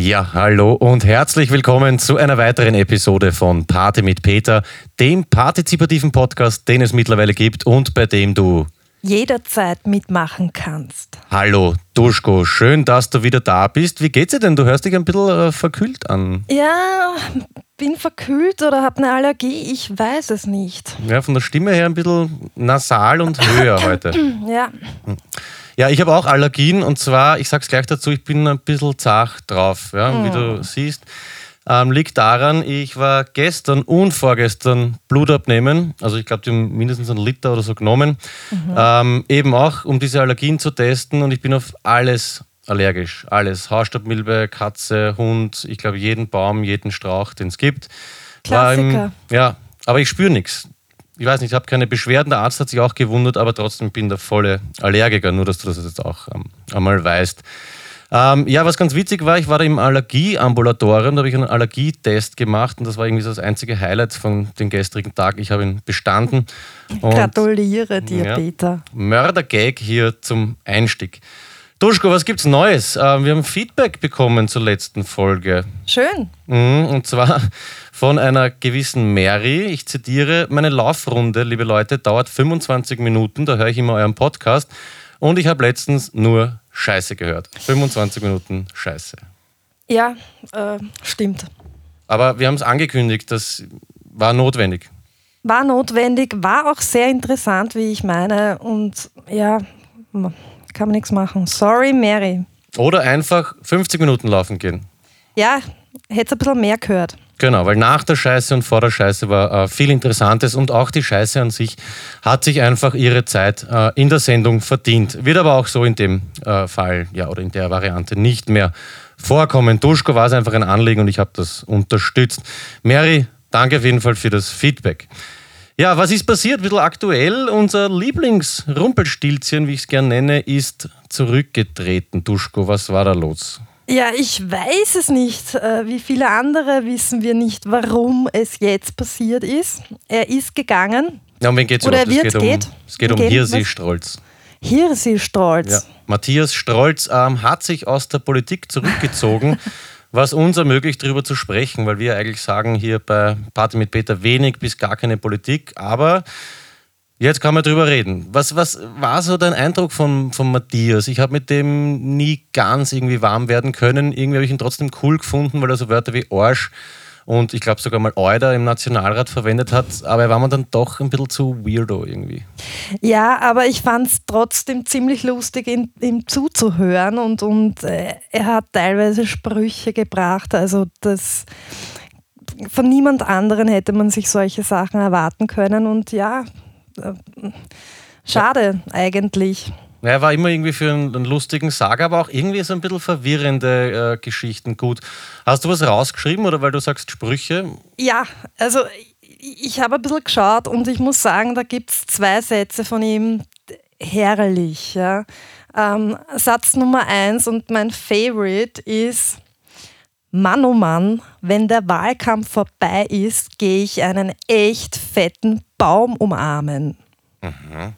Ja, hallo und herzlich willkommen zu einer weiteren Episode von Party mit Peter, dem partizipativen Podcast, den es mittlerweile gibt und bei dem du jederzeit mitmachen kannst. Hallo, Duschko, schön, dass du wieder da bist. Wie geht's dir denn? Du hörst dich ein bisschen äh, verkühlt an. Ja, bin verkühlt oder habe eine Allergie, ich weiß es nicht. Ja, von der Stimme her ein bisschen nasal und höher heute. Ja. Ja, ich habe auch Allergien und zwar, ich sag's gleich dazu, ich bin ein bisschen zach drauf, ja, mhm. wie du hm. siehst. Ähm, liegt daran, ich war gestern und vorgestern Blut abnehmen. Also ich glaube, die haben mindestens einen Liter oder so genommen. Mhm. Ähm, eben auch, um diese Allergien zu testen. Und ich bin auf alles allergisch. Alles. Hausstaubmilbe, Katze, Hund, ich glaube jeden Baum, jeden Strauch, den es gibt. Klassiker. Im, ja, aber ich spüre nichts. Ich weiß nicht, ich habe keine Beschwerden. Der Arzt hat sich auch gewundert, aber trotzdem bin ich der volle Allergiker. Nur, dass du das jetzt auch ähm, einmal weißt. Ähm, ja, was ganz witzig war, ich war da im Allergieambulatorium, da habe ich einen Allergietest gemacht und das war irgendwie so das einzige Highlight von dem gestrigen Tag. Ich habe ihn bestanden. Und, Gratuliere dir, ja, Peter. Mördergag hier zum Einstieg. Duschko, was gibt's Neues? Ähm, wir haben Feedback bekommen zur letzten Folge. Schön. Mhm, und zwar von einer gewissen Mary. Ich zitiere: Meine Laufrunde, liebe Leute, dauert 25 Minuten. Da höre ich immer euren Podcast. Und ich habe letztens nur Scheiße gehört. 25 Minuten Scheiße. Ja, äh, stimmt. Aber wir haben es angekündigt, das war notwendig. War notwendig, war auch sehr interessant, wie ich meine. Und ja, kann man nichts machen. Sorry, Mary. Oder einfach 50 Minuten laufen gehen. Ja, hätte ein bisschen mehr gehört. Genau, weil nach der Scheiße und vor der Scheiße war äh, viel Interessantes und auch die Scheiße an sich hat sich einfach ihre Zeit äh, in der Sendung verdient. Wird aber auch so in dem äh, Fall ja, oder in der Variante nicht mehr vorkommen. Duschko war es einfach ein Anliegen und ich habe das unterstützt. Mary, danke auf jeden Fall für das Feedback. Ja, was ist passiert? Ein bisschen aktuell. Unser Lieblingsrumpelstilzchen, wie ich es gerne nenne, ist zurückgetreten. Duschko, was war da los? Ja, ich weiß es nicht. Äh, wie viele andere wissen wir nicht, warum es jetzt passiert ist. Er ist gegangen. Ja, um wen geht's Oder? Es geht geht. um, es geht um Hirsi Strolz. Hirsi Strolz. Ja. Matthias Strolz ähm, hat sich aus der Politik zurückgezogen, was uns ermöglicht, darüber zu sprechen, weil wir eigentlich sagen hier bei Party mit Peter wenig bis gar keine Politik, aber Jetzt kann man drüber reden. Was, was war so dein Eindruck von, von Matthias? Ich habe mit dem nie ganz irgendwie warm werden können. Irgendwie habe ich ihn trotzdem cool gefunden, weil er so Wörter wie Arsch und ich glaube sogar mal Euder im Nationalrat verwendet hat. Aber er war mir dann doch ein bisschen zu weirdo irgendwie. Ja, aber ich fand es trotzdem ziemlich lustig, ihm, ihm zuzuhören und, und äh, er hat teilweise Sprüche gebracht. Also das von niemand anderen hätte man sich solche Sachen erwarten können und ja, schade eigentlich. Er war immer irgendwie für einen, einen, lustigen Saga, aber auch irgendwie so ein bisschen verwirrende äh, Geschichten gut. Hast du was rausgeschrieben oder weil du sagst Sprüche? Ja, also ich habe ein bisschen geschaut und ich muss sagen, da gibt es zwei Sätze von ihm herrlich. Ja. Ähm, Satz Nummer eins und mein Favorite ist, Mann oh Mann, wenn der Wahlkampf vorbei ist, gehe ich einen echt fetten Baum umarmen. Mhm.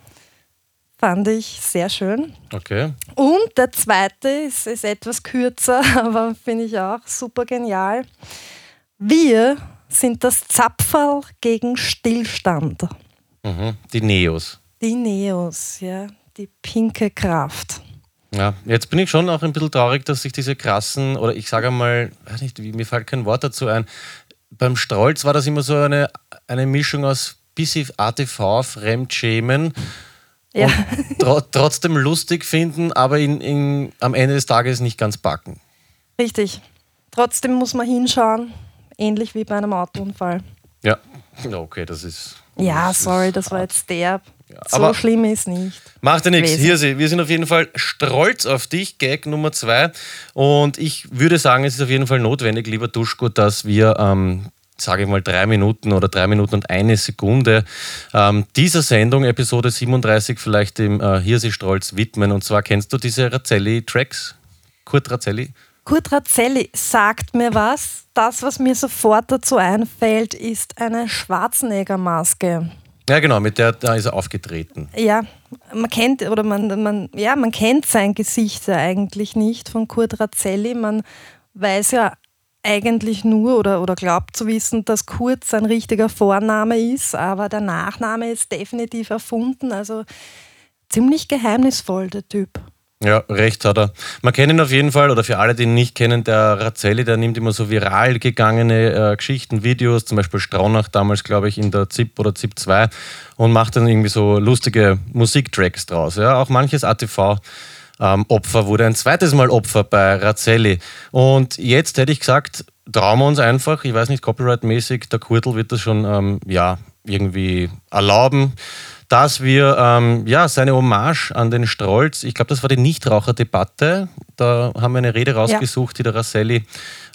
Fand ich sehr schön. Okay. Und der zweite ist, ist etwas kürzer, aber finde ich auch super genial. Wir sind das Zapferl gegen Stillstand. Mhm. Die Neos. Die Neos, ja. Die pinke Kraft. Ja, jetzt bin ich schon auch ein bisschen traurig, dass sich diese krassen, oder ich sage einmal, weiß nicht, mir fällt kein Wort dazu ein. Beim Strolz war das immer so eine, eine Mischung aus bisschen ATV, Fremdschämen ja. und tro trotzdem lustig finden, aber in, in, am Ende des Tages nicht ganz backen. Richtig. Trotzdem muss man hinschauen, ähnlich wie bei einem Autounfall. Ja, okay, das ist. Ja, das sorry, ist das war jetzt derb. Ja, so schlimm ist nicht. Macht ja nichts. Hier sie. Wir sind auf jeden Fall stolz auf dich, Gag Nummer zwei. Und ich würde sagen, es ist auf jeden Fall notwendig, lieber Duschko, dass wir ähm, sage ich mal, drei Minuten oder drei Minuten und eine Sekunde ähm, dieser Sendung, Episode 37, vielleicht dem äh, Hirsi-Strolz widmen. Und zwar kennst du diese Razzelli-Tracks? Kurt Razzelli? Kurt Razzelli sagt mir was. Das, was mir sofort dazu einfällt, ist eine Schwarzenegger-Maske. Ja, genau, mit der da ist er aufgetreten. Ja, man kennt oder man, man, ja, man kennt sein Gesicht ja eigentlich nicht von Kurt Razzelli. Man weiß ja eigentlich nur oder, oder glaubt zu wissen, dass Kurt sein richtiger Vorname ist, aber der Nachname ist definitiv erfunden. Also ziemlich geheimnisvoll, der Typ. Ja, recht hat er. Man kennt ihn auf jeden Fall, oder für alle, die ihn nicht kennen, der Razzelli, der nimmt immer so viral gegangene äh, Geschichten, Videos, zum Beispiel Straunach damals, glaube ich, in der ZIP oder ZIP 2 und macht dann irgendwie so lustige Musiktracks draus. Ja, auch manches ATV. Ähm, Opfer wurde ein zweites Mal Opfer bei Razzelli. Und jetzt hätte ich gesagt, trauen wir uns einfach, ich weiß nicht, copyright-mäßig, der Kurtel wird das schon ähm, ja, irgendwie erlauben dass wir ähm, ja, seine Hommage an den Strolz, ich glaube, das war die Nichtraucherdebatte, da haben wir eine Rede rausgesucht, ja. die der Rasselli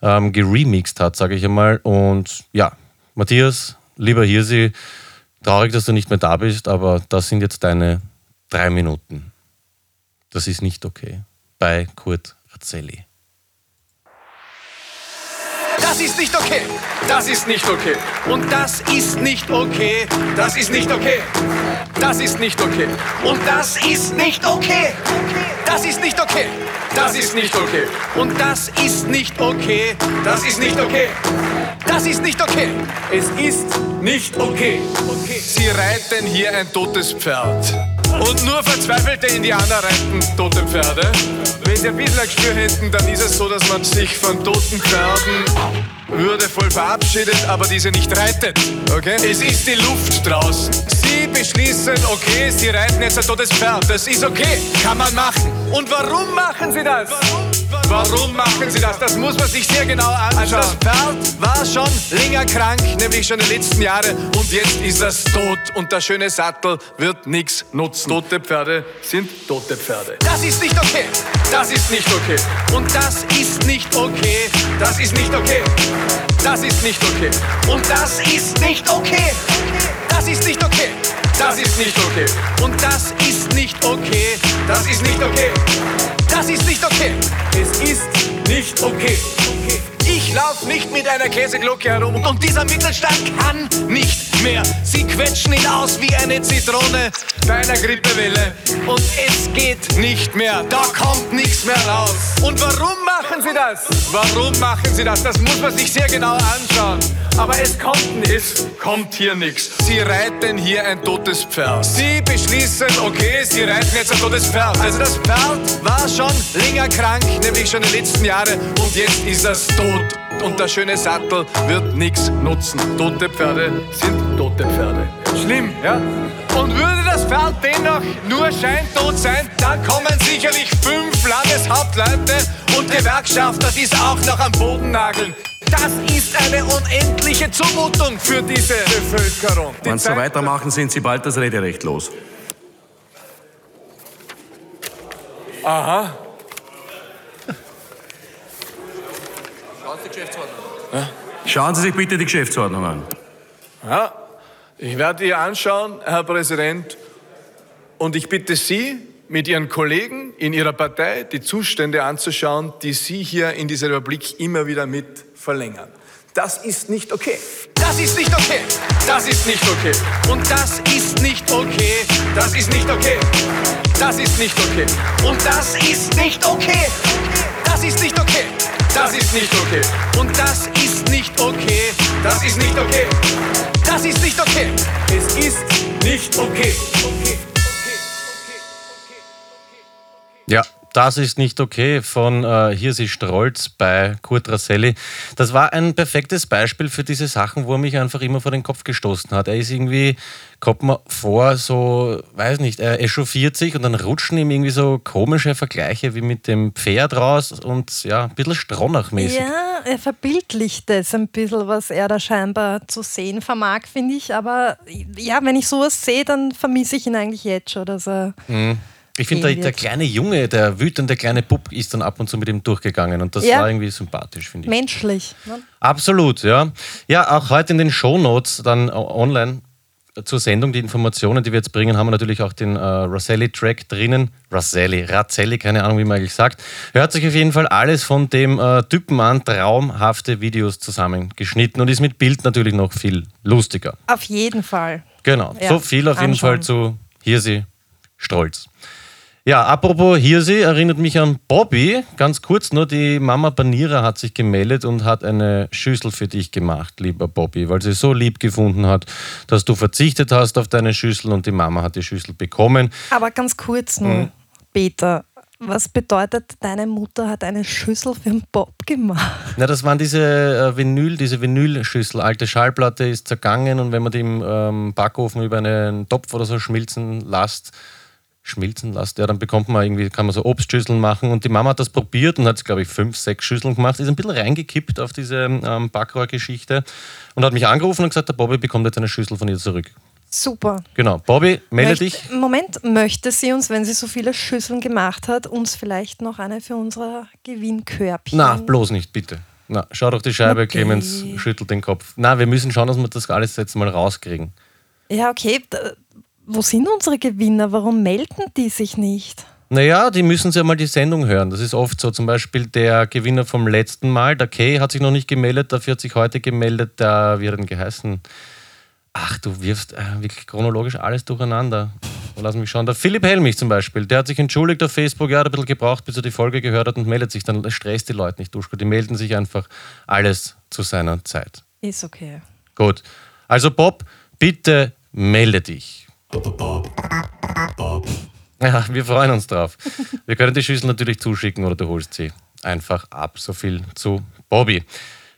ähm, geremixed hat, sage ich einmal. Und ja, Matthias, lieber Hirsi, traurig, dass du nicht mehr da bist, aber das sind jetzt deine drei Minuten. Das ist nicht okay. Bei Kurt Razzelli. Das ist nicht okay. Das ist nicht okay. Und das ist nicht okay. Das ist nicht okay. Das ist nicht okay. Und das ist nicht okay. Das ist nicht okay. Das ist nicht okay. Und das ist nicht okay. Das ist nicht okay. Das ist nicht okay. Es ist nicht okay. okay. Sie reiten hier ein totes Pferd. Und nur verzweifelte Indianer reiten tote Pferde. Wenn sie ein bisschen ein Gespür hätten, dann ist es so, dass man sich von toten Pferden würdevoll verabschiedet, aber diese nicht reitet. Okay? Es ist die Luft draußen. Sie beschließen, okay, sie reiten jetzt ein totes Pferd. Das ist okay, kann man machen. Und warum machen sie das? Warum? Warum machen sie das? Das muss man sich sehr genau anschauen. Also das Pferd war schon länger krank, nämlich schon die letzten Jahre. Und jetzt ist es tot und der schöne Sattel wird nichts nutzen. Tote Pferde sind tote Pferde. Das ist nicht okay. Das ist nicht okay. Und das ist nicht okay. Das ist nicht okay. Das ist nicht okay. Und das ist nicht okay. Das ist nicht okay. Das ist nicht okay. Und das ist nicht okay. Das ist nicht okay. Das ist nicht okay. Es ist nicht okay. Ich lauf nicht mit einer Käseglocke herum und dieser Mittelstand kann nicht mehr. Sie quetschen ihn aus wie eine Zitrone bei einer Grippewelle und es geht nicht mehr. Da kommt nichts mehr raus. Und warum machen sie das? Warum machen sie das? Das muss man sich sehr genau anschauen. Aber es kommt nichts. Kommt hier nichts. Sie reiten hier ein totes Pferd. Sie beschließen, okay, sie reiten jetzt ein totes Pferd. Also das Pferd war schon länger krank, nämlich schon die letzten Jahre und jetzt ist es tot. Und der schöne Sattel wird nichts nutzen. Tote Pferde sind tote Pferde. Schlimm, ja? Und würde das Pferd dennoch nur scheintot sein, dann kommen sicherlich fünf Landeshauptleute und Gewerkschafter, die es auch noch am Boden nageln. Das ist eine unendliche Zumutung für diese Bevölkerung. Wenn Sie so weitermachen, sind Sie bald das Rederecht los. Aha. Schauen Sie die Geschäftsordnung ja? Schauen Sie sich bitte die Geschäftsordnung an. Ja, ich werde die anschauen, Herr Präsident. Und ich bitte Sie, mit Ihren Kollegen in Ihrer Partei die Zustände anzuschauen, die Sie hier in dieser Republik immer wieder mit verlängern. Das ist nicht okay. Das ist nicht okay. Das ist nicht okay. Und das ist nicht okay. Das ist nicht okay. Das ist nicht okay. Und das ist nicht okay. Das ist nicht okay. Das ist nicht okay. Und das ist nicht okay. Das ist nicht okay. Das ist nicht okay. Es ist nicht okay. okay. Das ist nicht okay von äh, Hirsi Strolz bei Kurt Rasselli. Das war ein perfektes Beispiel für diese Sachen, wo er mich einfach immer vor den Kopf gestoßen hat. Er ist irgendwie, kommt mir vor, so, weiß nicht, er echauffiert sich und dann rutschen ihm irgendwie so komische Vergleiche wie mit dem Pferd raus und ja, ein bisschen Stronach-mäßig. Ja, er verbildlicht es ein bisschen, was er da scheinbar zu sehen vermag, finde ich. Aber ja, wenn ich sowas sehe, dann vermisse ich ihn eigentlich jetzt schon, dass er. Mhm ich finde, der, der, kleine Junge, der wütende kleine Bub ist dann ab und zu mit ihm durchgegangen und das ja. war irgendwie sympathisch, finde ich. Menschlich. Ne? Absolut, ja. Ja, auch heute in den Shownotes dann online zur Sendung, die Informationen, die wir jetzt bringen, haben wir natürlich auch den äh, Rosselli-Track drinnen. Rosselli, Razzelli, keine Ahnung, wie man eigentlich sagt. Hört sich auf jeden Fall alles von dem äh, Typen an, traumhafte Videos zusammengeschnitten und ist mit Bild natürlich noch viel lustiger. Auf jeden Fall. Genau, ja, so viel auf jeden Fall zu Hirsi Stolz. Ja, apropos Hirsi, erinnert mich an Bobby. Ganz kurz nur, die Mama Banira hat sich gemeldet und hat eine Schüssel für dich gemacht, lieber Bobby, weil sie so lieb gefunden hat, dass du verzichtet hast auf deine Schüssel und die Mama hat die Schüssel bekommen. Aber ganz kurz nur, Mhm. Peter, was bedeutet, deine Mutter hat eine Schüssel für den Bob gemacht? Na, das waren diese äh, Vinyl, diese Vinylschüssel. Alte Schallplatte ist zergangen und wenn man die im ähm, Backofen über einen Topf oder so schmilzen lässt, schmilzen lässt, ja, dann bekommt man irgendwie, kann man so Obstschüsseln machen. Und die Mama hat das probiert und hat, glaube ich, fünf, sechs Schüsseln gemacht, ist ein bisschen reingekippt auf diese ähm, Backrohrgeschichte und hat mich angerufen und gesagt, der Bobby bekommt jetzt eine Schüssel von ihr zurück. Super. Genau. Bobby, melde Möchte- dich. Moment, möchte sie uns, wenn sie so viele Schüsseln gemacht hat, uns vielleicht noch eine für unser Gewinnkörbchen? Na, bloß nicht, bitte. Na, schau doch die Scheibe, Okay. Clemens schüttelt den Kopf. Na, wir müssen schauen, dass wir das alles jetzt mal rauskriegen. Ja, okay. Wo sind unsere Gewinner? Warum melden die sich nicht? Naja, die müssen ja mal die Sendung hören. Das ist oft so. Zum Beispiel der Gewinner vom letzten Mal, der Kay, hat sich noch nicht gemeldet, dafür hat sich heute gemeldet, der, wie hat er denn geheißen? Ach, du wirfst äh, wirklich chronologisch alles durcheinander. Lass mich schauen. Der Philipp Helmich zum Beispiel, der hat sich entschuldigt auf Facebook, ja, hat ein bisschen gebraucht, bis er die Folge gehört hat und meldet sich dann. Das stresst die Leute nicht, Duschko. Die melden sich einfach alles zu seiner Zeit. Ist okay. Gut. Also, Bob, bitte melde dich. Ja, wir freuen uns drauf. Wir können die Schüssel natürlich zuschicken oder du holst sie einfach ab. So viel zu Bobby.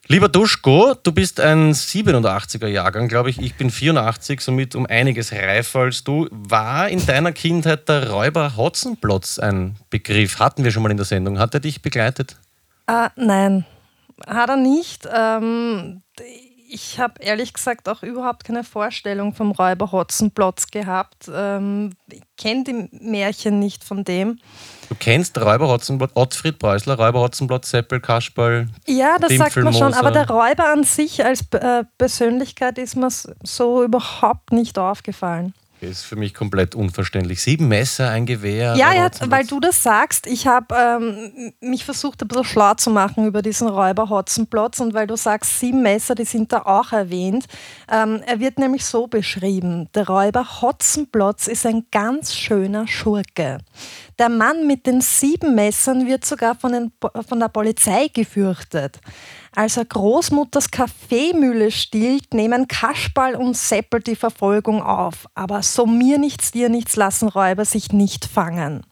Lieber Duschko, du bist ein 87er Jahrgang, glaube ich. Ich bin 84, somit um einiges reifer als du. War in deiner Kindheit der Räuber Hotzenplotz ein Begriff? Hatten wir schon mal in der Sendung. Hat er dich begleitet? Ah, nein, hat er nicht. Ähm, ich habe ehrlich gesagt auch überhaupt keine Vorstellung vom Räuber Hotzenplotz gehabt. Ähm, ich kenne die Märchen nicht von dem. Du kennst Räuber Hotzenplotz, Ottfried Preußler, Räuber Hotzenplotz, Seppel, Kasperl. Ja, das sagt man schon, aber der Räuber an sich als äh, Persönlichkeit ist mir so überhaupt nicht aufgefallen. Ist für mich komplett unverständlich. Sieben Messer, ein Gewehr. Ja, ja, weil du das sagst. Ich habe ähm, mich versucht, ein bisschen schlau zu machen über diesen Räuber Hotzenplotz und weil du sagst, sieben Messer, die sind da auch erwähnt. Ähm, er wird nämlich so beschrieben: Der Räuber Hotzenplotz ist ein ganz schöner Schurke. Der Mann mit den sieben Messern wird sogar von, den, von der Polizei gefürchtet. Als er Großmutters Kaffeemühle stiehlt, nehmen Kasperl und Seppel die Verfolgung auf. Aber so mir nichts, dir nichts lassen Räuber sich nicht fangen.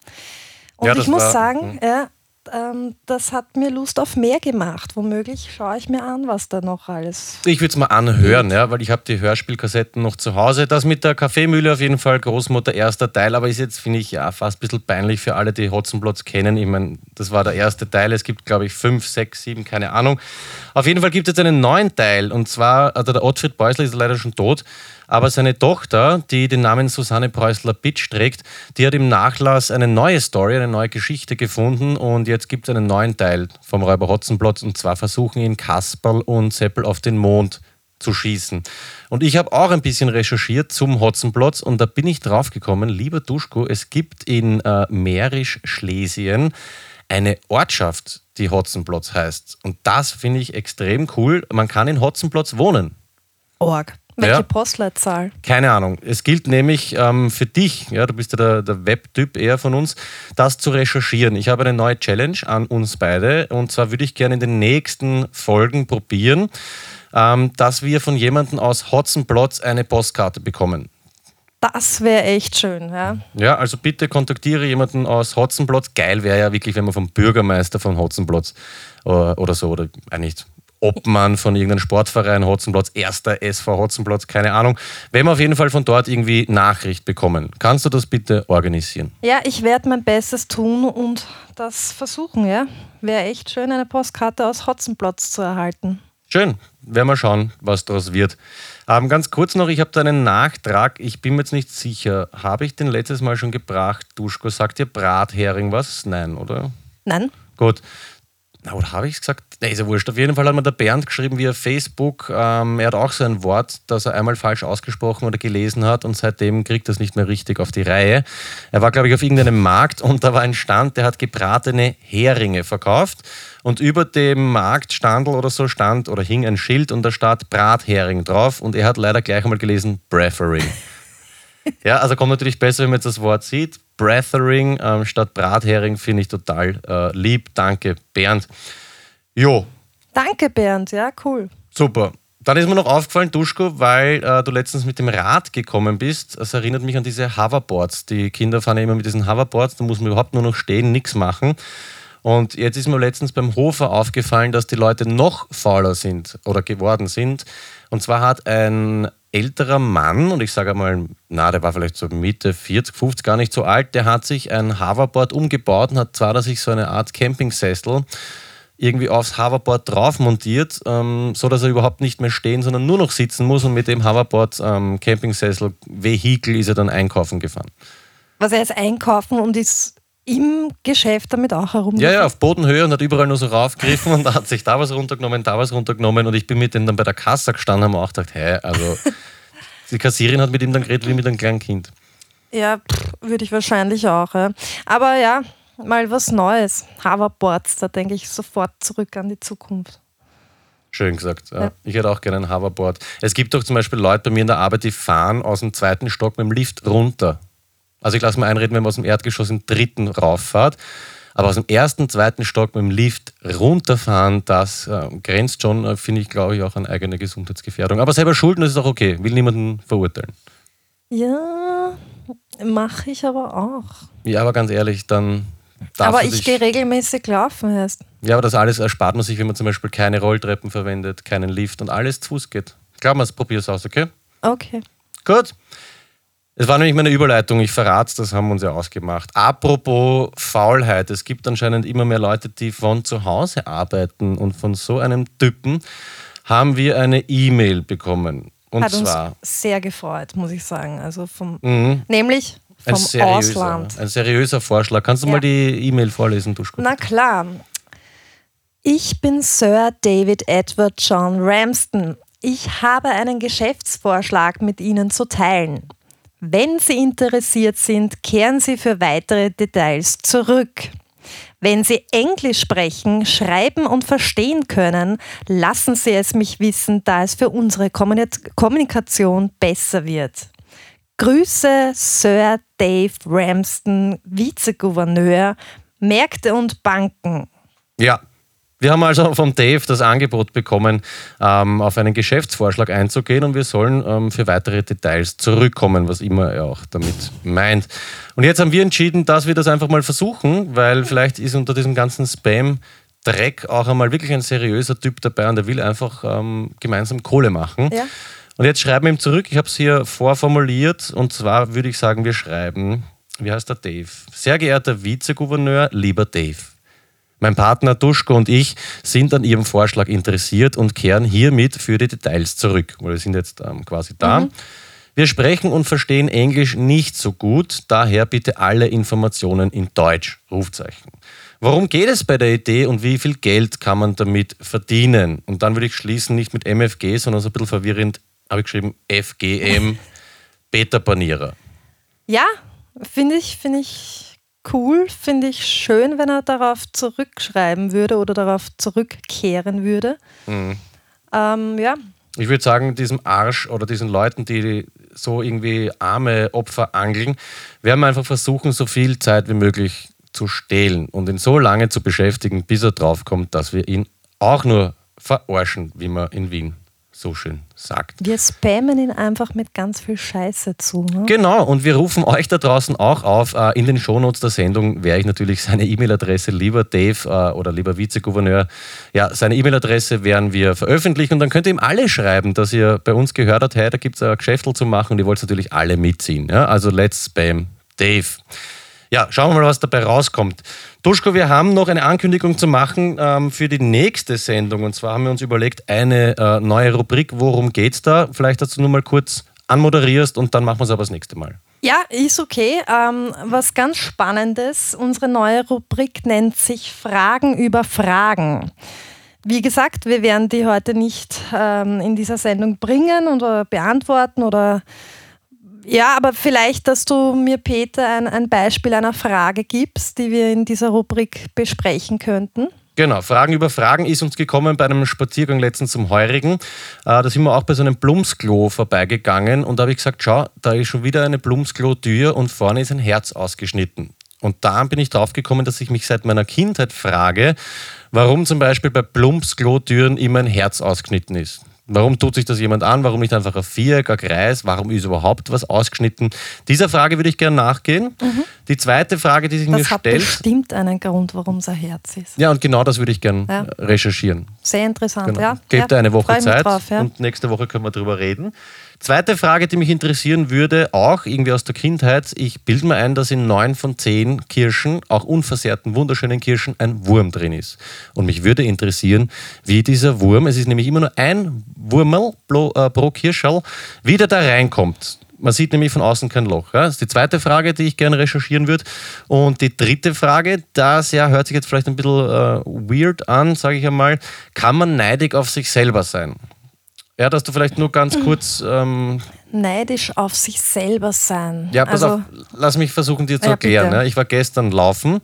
Und Ja, ich muss war- sagen, ja, ähm, das hat mir Lust auf mehr gemacht. Womöglich schaue ich mir an, was da noch alles. Ich würde es mal anhören, ja, weil ich habe die Hörspielkassetten noch zu Hause. Das mit der Kaffeemühle auf jeden Fall, Großmutter erster Teil, aber ist jetzt, finde ich, ja fast ein bisschen peinlich für alle, die Hotzenplotz kennen. Ich meine, das war der erste Teil. Es gibt, glaube ich, fünf, sechs, sieben, keine Ahnung. Auf jeden Fall gibt es jetzt einen neuen Teil und zwar, also der Ottfried Beusler ist leider schon tot, aber seine Tochter, die den Namen Susanne Preußler-Bitsch trägt, die hat im Nachlass eine neue Story, eine neue Geschichte gefunden und jetzt gibt es einen neuen Teil vom Räuber Hotzenplotz und zwar versuchen ihn Kasperl und Seppel auf den Mond zu schießen. Und ich habe auch ein bisschen recherchiert zum Hotzenplotz und da bin ich draufgekommen, lieber Duschko, es gibt in äh, Mährisch-Schlesien eine Ortschaft, die Hotzenplotz heißt. Und das finde ich extrem cool. Man kann in Hotzenplotz wohnen. Org. Welche Ja. Postleitzahl? Keine Ahnung. Es gilt nämlich ähm, für dich, ja, du bist ja der, der Webtyp eher von uns, das zu recherchieren. Ich habe eine neue Challenge an uns beide und zwar würde ich gerne in den nächsten Folgen probieren, ähm, dass wir von jemandem aus Hotzenplotz eine Postkarte bekommen. Das wäre echt schön. Ja? Ja, also bitte kontaktiere jemanden aus Hotzenplotz. Geil wäre ja wirklich, wenn man vom Bürgermeister von Hotzenplotz oder, oder so, oder eigentlich Obmann von irgendeinem Sportverein Hotzenplotz, erster SV Hotzenplotz, keine Ahnung. Wenn wir auf jeden Fall von dort irgendwie Nachricht bekommen, kannst du das bitte organisieren? Ja, ich werde mein Bestes tun und das versuchen. Ja? Wäre echt schön, eine Postkarte aus Hotzenplotz zu erhalten. Schön, werden wir schauen, was daraus wird. Ähm, ganz kurz noch, ich habe da einen Nachtrag. Ich bin mir jetzt nicht sicher. Habe ich den letztes Mal schon gebracht? Duschko, sagt dir Brathering was? Nein, oder? Nein? Gut. Na, oder habe ich es gesagt? Nee, ist ja wurscht. Auf jeden Fall hat mir der Bernd geschrieben via Facebook. Ähm, er hat auch so ein Wort, das er einmal falsch ausgesprochen oder gelesen hat und seitdem kriegt er es nicht mehr richtig auf die Reihe. Er war, glaube ich, auf irgendeinem Markt und da war ein Stand, der hat gebratene Heringe verkauft und über dem Marktstandel oder so stand oder hing ein Schild und da stand Brathering drauf und er hat leider gleich einmal gelesen Breffering. Ja, also kommt natürlich besser, wenn man jetzt das Wort sieht. Breathering ähm, statt Brathering finde ich total äh, lieb. Danke, Bernd. Jo, Danke, Bernd. Ja, cool. super. Dann ist mir noch aufgefallen, Duschko, weil äh, du letztens mit dem Rad gekommen bist. Das erinnert mich an diese Hoverboards. Die Kinder fahren ja immer mit diesen Hoverboards, da muss man überhaupt nur noch stehen, nichts machen. Und jetzt ist mir letztens beim Hofer aufgefallen, dass die Leute noch fauler sind oder geworden sind. Und zwar hat ein älterer Mann, und ich sage einmal, na, der war vielleicht so Mitte 40, 50, gar nicht so alt, der hat sich ein Hoverboard umgebaut und hat zwar dass sich so eine Art Campingsessel irgendwie aufs Hoverboard drauf montiert, ähm, so dass er überhaupt nicht mehr stehen, sondern nur noch sitzen muss und mit dem Hoverboard ähm, Campingsessel Vehikel ist er dann einkaufen gefahren. Was jetzt einkaufen und ist im Geschäft damit auch herum. Ja, ja, auf Bodenhöhe und hat überall nur so raufgegriffen und hat sich da was runtergenommen, da was runtergenommen und ich bin mit dem dann bei der Kasse gestanden und habe auch gedacht, hä, also die Kassierin hat mit ihm dann geredet wie mit einem kleinen Kind. Ja, würde ich wahrscheinlich auch. Ja. Aber ja, mal was Neues. Hoverboards, da denke ich sofort zurück an die Zukunft. Schön gesagt. Ja. Ja. Ich hätte auch gerne ein Hoverboard. Es gibt doch zum Beispiel Leute bei mir in der Arbeit, die fahren aus dem zweiten Stock mit dem Lift runter. Also ich lasse mir einreden, wenn man aus dem Erdgeschoss im dritten rauffahrt. Aber aus dem ersten, zweiten Stock mit dem Lift runterfahren, das äh, grenzt schon, äh, finde ich, glaube ich, auch an eigene Gesundheitsgefährdung. Aber selber schulden, das ist auch okay. Will niemanden verurteilen. Ja, mache ich aber auch. Ja, aber ganz ehrlich, dann aber ich gehe regelmäßig laufen erst. Ja, aber das alles erspart man sich, wenn man zum Beispiel keine Rolltreppen verwendet, keinen Lift und alles zu Fuß geht. Glaub mir, probier es aus, okay? Okay. Gut. Es war nämlich meine Überleitung, ich verrate das haben wir uns ja ausgemacht. Apropos Faulheit, es gibt anscheinend immer mehr Leute, die von zu Hause arbeiten und von so einem Typen haben wir eine E-Mail bekommen. Und Hat uns zwar sehr gefreut, muss ich sagen. Also vom, Mhm. nämlich ein vom seriöser, Ausland. ein seriöser Vorschlag. Kannst du Ja. mal die E-Mail vorlesen, Duschko? Na klar. Ich bin Sir David Edward John Ramsden. Ich habe einen Geschäftsvorschlag mit Ihnen zu teilen. Wenn Sie interessiert sind, kehren Sie für weitere Details zurück. Wenn Sie Englisch sprechen, schreiben und verstehen können, lassen Sie es mich wissen, da es für unsere Kommunik- Kommunikation besser wird. Grüße Sir Dave Ramsden, Vizegouverneur, Märkte und Banken. Ja. Wir haben also vom Dave das Angebot bekommen, ähm, auf einen Geschäftsvorschlag einzugehen und wir sollen ähm, für weitere Details zurückkommen, was immer er auch damit meint. Und jetzt haben wir entschieden, dass wir das einfach mal versuchen, weil vielleicht ist unter diesem ganzen Spam-Dreck auch einmal wirklich ein seriöser Typ dabei und der will einfach ähm, gemeinsam Kohle machen. Ja. Und jetzt schreiben wir ihm zurück, ich habe es hier vorformuliert und zwar würde ich sagen, wir schreiben, wie heißt der Dave? Sehr geehrter Vizegouverneur, lieber Dave. Mein Partner Duschko und ich sind an Ihrem Vorschlag interessiert und kehren hiermit für die Details zurück, weil wir sind jetzt ähm, quasi da. Wir sprechen und verstehen Englisch nicht so gut, daher bitte alle Informationen in Deutsch. Rufzeichen. Worum geht es bei der Idee und wie viel Geld kann man damit verdienen? Und dann würde ich schließen, nicht mit MFG, sondern so ein bisschen verwirrend, habe ich geschrieben FGM, Beta-Panierer. Ja, finde ich, finde ich cool, finde ich schön, wenn er darauf zurückschreiben würde oder darauf zurückkehren würde. Ähm, ja, Ich würde sagen, diesem Arsch oder diesen Leuten, die so irgendwie arme Opfer angeln, werden wir einfach versuchen, so viel Zeit wie möglich zu stehlen und ihn so lange zu beschäftigen, bis er draufkommt, dass wir ihn auch nur verarschen, wie man in Wien so schön sagt. wir spammen ihn einfach mit ganz viel Scheiße zu. Ne? Genau, und wir rufen euch da draußen auch auf. äh, In den Shownotes der Sendung werde ich natürlich seine E-Mail-Adresse, lieber Dave äh, oder lieber Vizegouverneur, ja, seine E-Mail-Adresse werden wir veröffentlichen und dann könnt ihr ihm alle schreiben, dass ihr bei uns gehört habt, hey, da gibt es ein Geschäftel zu machen und ihr wollt natürlich alle mitziehen. Ja? Also let's spam Dave. Ja, schauen wir mal, was dabei rauskommt. Duschko, wir haben noch eine Ankündigung zu machen ähm, für die nächste Sendung. Und zwar haben wir uns überlegt, eine äh, neue Rubrik. Worum geht's da? Vielleicht, dass du nur mal kurz anmoderierst und dann machen wir es aber das nächste Mal. Ja, ist okay. Ähm, was ganz Spannendes. Unsere neue Rubrik nennt sich Fragen über Fragen. Wie gesagt, wir werden die heute nicht ähm, in dieser Sendung bringen oder beantworten oder ja, aber vielleicht, dass du mir, Peter, ein, ein Beispiel einer Frage gibst, die wir in dieser Rubrik besprechen könnten. Genau, Fragen über Fragen ist uns gekommen bei einem Spaziergang letztens zum Heurigen. Äh, da sind wir auch bei so einem Blumsklo vorbeigegangen und da habe ich gesagt, schau, da ist schon wieder eine Blumsklo-Tür und vorne ist ein Herz ausgeschnitten. Und da bin ich drauf gekommen, dass ich mich seit meiner Kindheit frage, warum zum Beispiel bei Plumpsklo-Türen immer ein Herz ausgeschnitten ist. Warum tut sich das jemand an? Warum nicht einfach ein Viereck, ein Kreis? Warum ist überhaupt was ausgeschnitten? Dieser Frage würde ich gerne nachgehen. Mhm. Die zweite Frage, die sich das mir stellt. Das hat bestimmt einen Grund, warum es ein Herz ist. Ja, und genau das würde ich gerne ja. recherchieren. Sehr interessant, genau. ja. Gebt ja, eine Woche Zeit drauf, ja. und nächste Woche können wir darüber reden. Zweite Frage, die mich interessieren würde, auch irgendwie aus der Kindheit. Ich bilde mir ein, dass in neun von zehn Kirschen, auch unversehrten, wunderschönen Kirschen, ein Wurm drin ist. Und mich würde interessieren, wie dieser Wurm, es ist nämlich immer nur ein Wurmel pro, äh, pro Kirschall, wie der da reinkommt. Man sieht nämlich von außen kein Loch. Ja? Das ist die zweite Frage, die ich gerne recherchieren würde. Und die dritte Frage, das ja, hört sich jetzt vielleicht ein bisschen äh, weird an, sage ich einmal, kann man neidig auf sich selber sein? Ja, dass du vielleicht nur ganz kurz. Ähm, Neidisch auf sich selber sein. Ja, pass also, auf, lass mich versuchen, dir zu ja, erklären. Ja, ich war gestern laufen.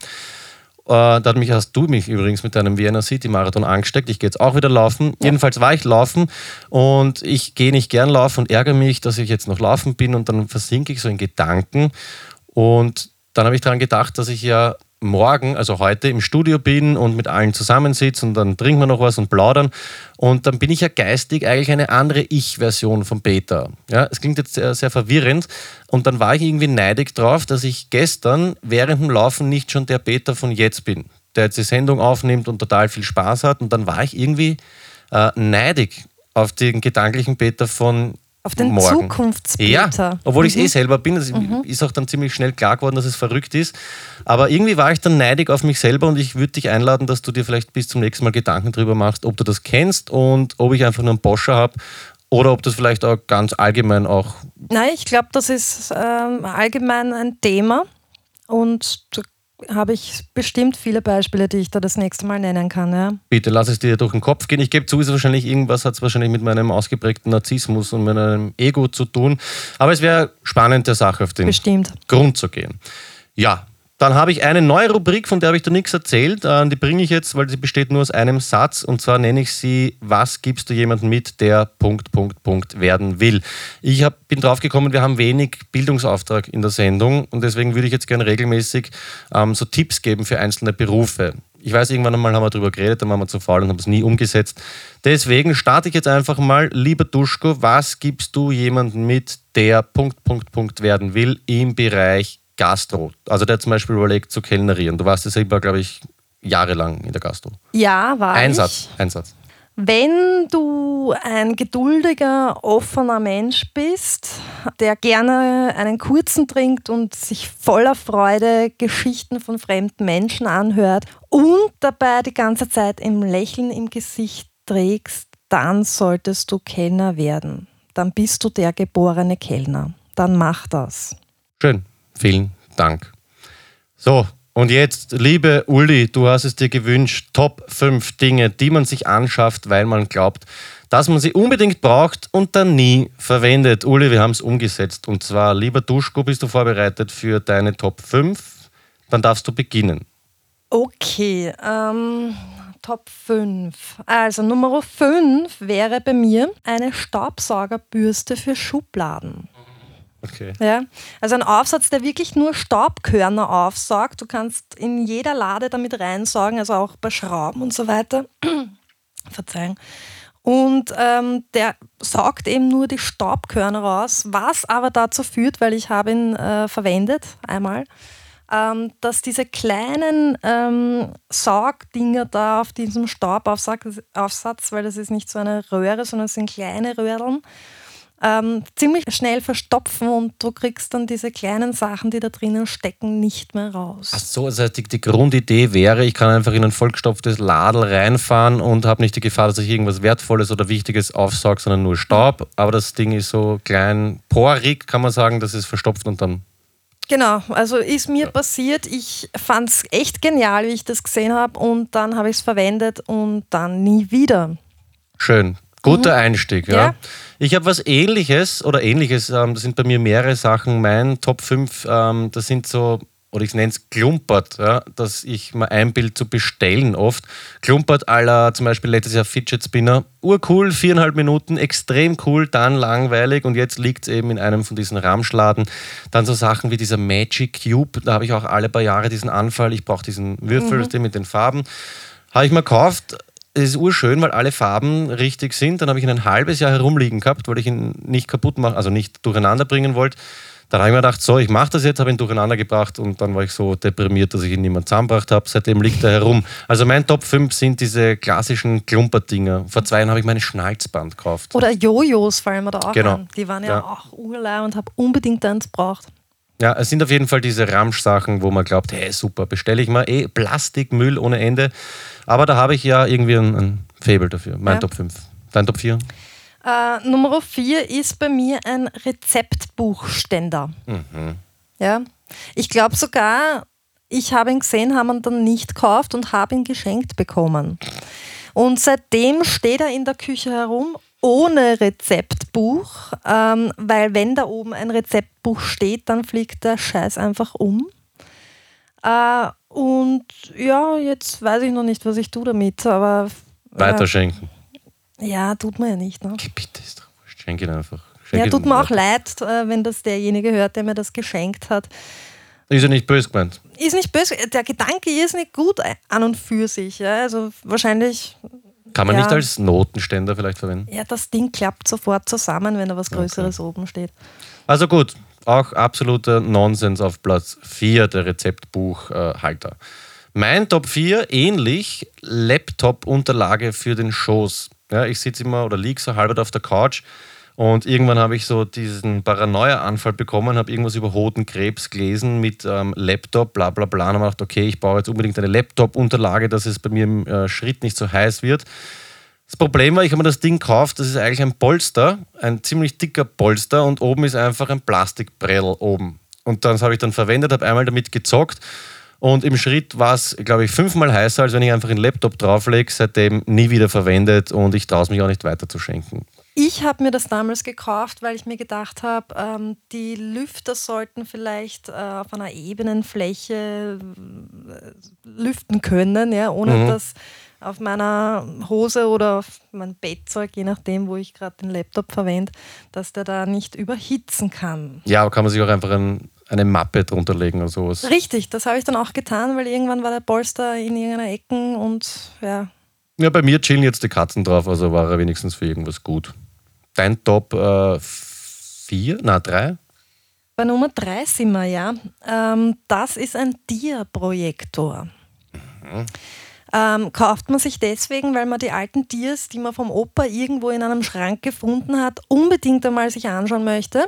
Äh, da hat mich, hast du mich übrigens mit deinem Vienna City Marathon angesteckt. Ich gehe jetzt auch wieder laufen. Ja. Jedenfalls war ich laufen und ich gehe nicht gern laufen und ärgere mich, dass ich jetzt noch laufen bin und dann versinke ich so in Gedanken. Und dann habe ich daran gedacht, dass ich ja morgen, also heute im Studio bin und mit allen zusammensitze und dann trinken wir noch was und plaudern. Und dann bin ich ja geistig eigentlich eine andere Ich-Version von Peter. Ja, es klingt jetzt sehr, sehr verwirrend. Und dann war ich irgendwie neidig drauf, dass ich gestern während dem Laufen nicht schon der Peter von jetzt bin, der jetzt die Sendung aufnimmt und total viel Spaß hat. Und dann war ich irgendwie äh, neidig auf den gedanklichen Peter von auf den morgen. Zukunftspeter. Ja, obwohl mhm. ich es eh selber bin. Das mhm. ist auch dann ziemlich schnell klar geworden, dass es verrückt ist. Aber irgendwie war ich dann neidig auf mich selber und ich würde dich einladen, dass du dir vielleicht bis zum nächsten Mal Gedanken darüber machst, ob du das kennst und ob ich einfach nur einen Boscher habe oder ob das vielleicht auch ganz allgemein auch. Nein, ich glaube, das ist ähm, allgemein ein Thema und habe ich bestimmt viele Beispiele, die ich da das nächste Mal nennen kann. Ja. Bitte lass es dir durch den Kopf gehen. Ich gebe zu, es wahrscheinlich irgendwas hat es wahrscheinlich mit meinem ausgeprägten Narzissmus und meinem Ego zu tun. Aber es wäre spannend, der Sache auf den bestimmt. Grund zu gehen. Ja, dann habe ich eine neue Rubrik, von der habe ich dir nichts erzählt. Äh, die bringe ich jetzt, weil sie besteht nur aus einem Satz. Und zwar nenne ich sie, was gibst du jemandem mit, der Punkt, Punkt, Punkt werden will. Ich hab, bin drauf gekommen, wir haben wenig Bildungsauftrag in der Sendung. Und deswegen würde ich jetzt gerne regelmäßig ähm, so Tipps geben für einzelne Berufe. Ich weiß, irgendwann einmal haben wir darüber geredet, dann waren wir zu faul und haben es nie umgesetzt. Deswegen starte ich jetzt einfach mal. Lieber Duschko, was gibst du jemandem mit, der Punkt, Punkt, Punkt werden will im Bereich Gastro. Also der hat zum Beispiel überlegt zu kellnerieren. Du warst ja selber, glaube ich, jahrelang in der Gastro. Ja, war Einsatz, ich. Einsatz. Wenn du ein geduldiger, offener Mensch bist, der gerne einen kurzen trinkt und sich voller Freude Geschichten von fremden Menschen anhört und dabei die ganze Zeit im Lächeln im Gesicht trägst, dann solltest du Kellner werden. Dann bist du der geborene Kellner. Dann mach das. Schön. Vielen Dank. So, und jetzt, liebe Uli, du hast es dir gewünscht, Top 5 Dinge, die man sich anschafft, weil man glaubt, dass man sie unbedingt braucht und dann nie verwendet. Uli, wir haben es umgesetzt. Und zwar, lieber Duschko, bist du vorbereitet für deine Top 5? Dann darfst du beginnen. Okay, ähm, Top 5. Also Nummer 5 wäre bei mir eine Staubsaugerbürste für Schubladen. Okay. Ja, also ein Aufsatz, der wirklich nur Staubkörner aufsaugt. Du kannst in jeder Lade damit reinsaugen, also auch bei Schrauben und so weiter. Verzeihung. Und ähm, der saugt eben nur die Staubkörner raus, was aber dazu führt, weil ich habe ihn äh, verwendet einmal, ähm, dass diese kleinen ähm, Saugdinger da auf diesem Staubaufsatz, weil das ist nicht so eine Röhre, sondern es sind kleine Röhrlen, ähm, ziemlich schnell verstopfen und du kriegst dann diese kleinen Sachen, die da drinnen stecken, nicht mehr raus. Ach so, das heißt, die, die Grundidee wäre, ich kann einfach in ein vollgestopftes Ladel reinfahren und habe nicht die Gefahr, dass ich irgendwas Wertvolles oder Wichtiges aufsauge, sondern nur Staub. Aber das Ding ist so klein, porig, kann man sagen, dass es verstopft und dann Genau, also ist mir ja. passiert. Ich fand es echt genial, wie ich das gesehen habe und dann habe ich es verwendet und dann nie wieder. Schön. Guter mhm. Einstieg, ja. ja. Ich habe was ähnliches oder ähnliches, ähm, das sind bei mir mehrere Sachen. Mein Top 5, ähm, das sind so oder ich nenne es klumpert, ja, dass ich mir einbild zu bestellen oft. Klumpert aller zum Beispiel letztes Jahr Fidget Spinner. Urcool, viereinhalb Minuten, extrem cool, dann langweilig und jetzt liegt es eben in einem von diesen Ramschladen. Dann so Sachen wie dieser Magic Cube, da habe ich auch alle paar Jahre diesen Anfall, ich brauche diesen Würfel mhm. mit den Farben. Habe ich mir gekauft, es ist urschön, weil alle Farben richtig sind. Dann habe ich ihn ein halbes Jahr herumliegen gehabt, weil ich ihn nicht kaputt machen, also nicht durcheinander bringen wollte. Dann habe ich mir gedacht, so, ich mache das jetzt, habe ihn durcheinander gebracht und dann war ich so deprimiert, dass ich ihn niemand zusammengebracht habe. Seitdem liegt er herum. Also mein Top 5 sind diese klassischen Klumperdinger. Vor zwei Jahren habe ich meine Schnalzband gekauft. Oder Jojos fallen mir da auch genau. an. Die waren ja, ja. auch urlei und habe unbedingt eins braucht. Ja, es sind auf jeden Fall diese Ramsch-Sachen, wo man glaubt, hey, super, bestelle ich mal eh Plastikmüll ohne Ende. Aber da habe ich ja irgendwie ein, ein Fable dafür. Mein ja. Top 5. Dein Top 4? Äh, Nummer 4 ist bei mir ein Rezeptbuchständer. Mhm. Ja. Ich glaube sogar, ich habe ihn gesehen, habe ihn dann nicht gekauft und habe ihn geschenkt bekommen. Und seitdem steht er in der Küche herum ohne Rezeptbuch, ähm, weil wenn da oben ein Rezeptbuch steht, dann fliegt der Scheiß einfach um. Äh, und ja, jetzt weiß ich noch nicht, was ich tue damit, aber. Äh, Weiterschenken. Ja, tut man ja nicht. Ne? Bitte ist doch Schenk ihn einfach. Schenk ja, tut mir auch leid, äh, wenn das derjenige hört, der mir das geschenkt hat. Ist ja nicht böse gemeint. Ist nicht böse. Der Gedanke ist nicht gut an und für sich. Ja? Also wahrscheinlich. Kann man ja, nicht als Notenständer vielleicht verwenden? Ja, das Ding klappt sofort zusammen, wenn da was Größeres okay. oben steht. Also gut, auch absoluter Nonsens auf Platz 4 der Rezeptbuchhalter. Mein Top 4, ähnlich, Laptop-Unterlage für den Schoß. Ja, ich sitze immer oder liege so halb auf der Couch und irgendwann habe ich so diesen Paranoia-Anfall bekommen, habe irgendwas über Hodenkrebs gelesen mit ähm, Laptop, bla bla bla. Und habe gedacht, okay, ich brauche jetzt unbedingt eine Laptop-Unterlage, dass es bei mir im äh, Schritt nicht so heiß wird. Das Problem war, ich habe mir das Ding gekauft, das ist eigentlich ein Polster, ein ziemlich dicker Polster und oben ist einfach ein Plastikbrell oben. Und das habe ich dann verwendet, habe einmal damit gezockt und im Schritt war es, glaube ich, fünfmal heißer, als wenn ich einfach einen Laptop drauflege. Seitdem nie wieder verwendet und ich traue es mich auch nicht weiter zu schenken. Ich habe mir das damals gekauft, weil ich mir gedacht habe, ähm, die Lüfter sollten vielleicht äh, auf einer ebenen Fläche äh, lüften können, ja, ohne mhm. dass auf meiner Hose oder auf mein Bettzeug, je nachdem, wo ich gerade den Laptop verwende, dass der da nicht überhitzen kann. Ja, aber kann man sich auch einfach ein eine Mappe drunter legen oder sowas. Richtig, das habe ich dann auch getan, weil irgendwann war der Polster in irgendeiner Ecken und ja. Ja, bei mir chillen jetzt die Katzen drauf, also war er wenigstens für irgendwas gut. Dein Top 4, äh, na 3? Bei Nummer 3 sind wir, ja. Ähm, das ist ein Dia-Projektor. Mhm. Ähm, kauft man sich deswegen, weil man die alten Dias, die man vom Opa irgendwo in einem Schrank gefunden hat, unbedingt einmal sich anschauen möchte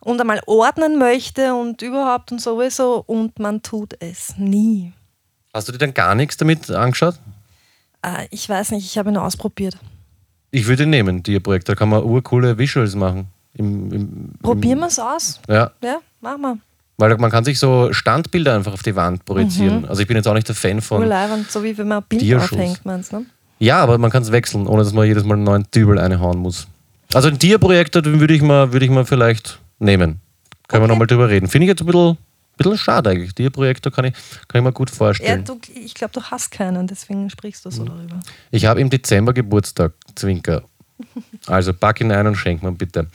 und einmal ordnen möchte und überhaupt und sowieso und man tut es nie. Hast du dir dann gar nichts damit angeschaut? Äh, ich weiß nicht, ich habe ihn ausprobiert. Ich würde ihn nehmen, die Projekt. Da kann man urcoole Visuals machen. Im, im, Probieren wir es aus. Ja. Ja, machen wir. Weil man kann sich so Standbilder einfach auf die Wand projizieren. Mhm. Also ich bin jetzt auch nicht der Fan von. Urleibend, so wie wenn man ein Bild aufhängt, meinst du? Ne? Ja, aber man kann es wechseln, ohne dass man jedes Mal einen neuen Dübel einhauen muss. Also ein Tierprojektor, würde ich mal, würde ich mal vielleicht nehmen. Können okay. wir nochmal drüber reden. Finde ich jetzt ein bisschen, bisschen schade eigentlich. Die Projekte kann ich, kann ich mir gut vorstellen. Ja, du, ich glaube, du hast keinen, deswegen sprichst du so mhm. darüber. Ich habe im Dezember Geburtstag, Zwinker. Also pack ihn ein und schenk mir bitte.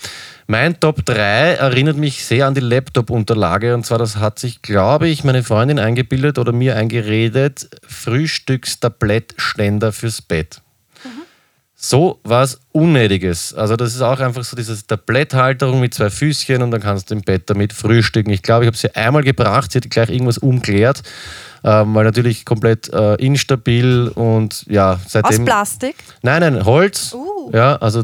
Mein Top 3 erinnert mich sehr an die Laptop-Unterlage und zwar, das hat sich, glaube ich, meine Freundin eingebildet oder mir eingeredet, Frühstückstablettständer fürs Bett so was Unnötiges. Also das ist auch einfach so diese Tabletthalterung mit zwei Füßchen und dann kannst du im Bett damit frühstücken. Ich glaube, ich habe sie einmal gebracht, sie hat gleich irgendwas umklärt, ähm, weil natürlich komplett äh, instabil und ja, seitdem... Aus Plastik? Nein, nein, Holz. Uh. Ja, also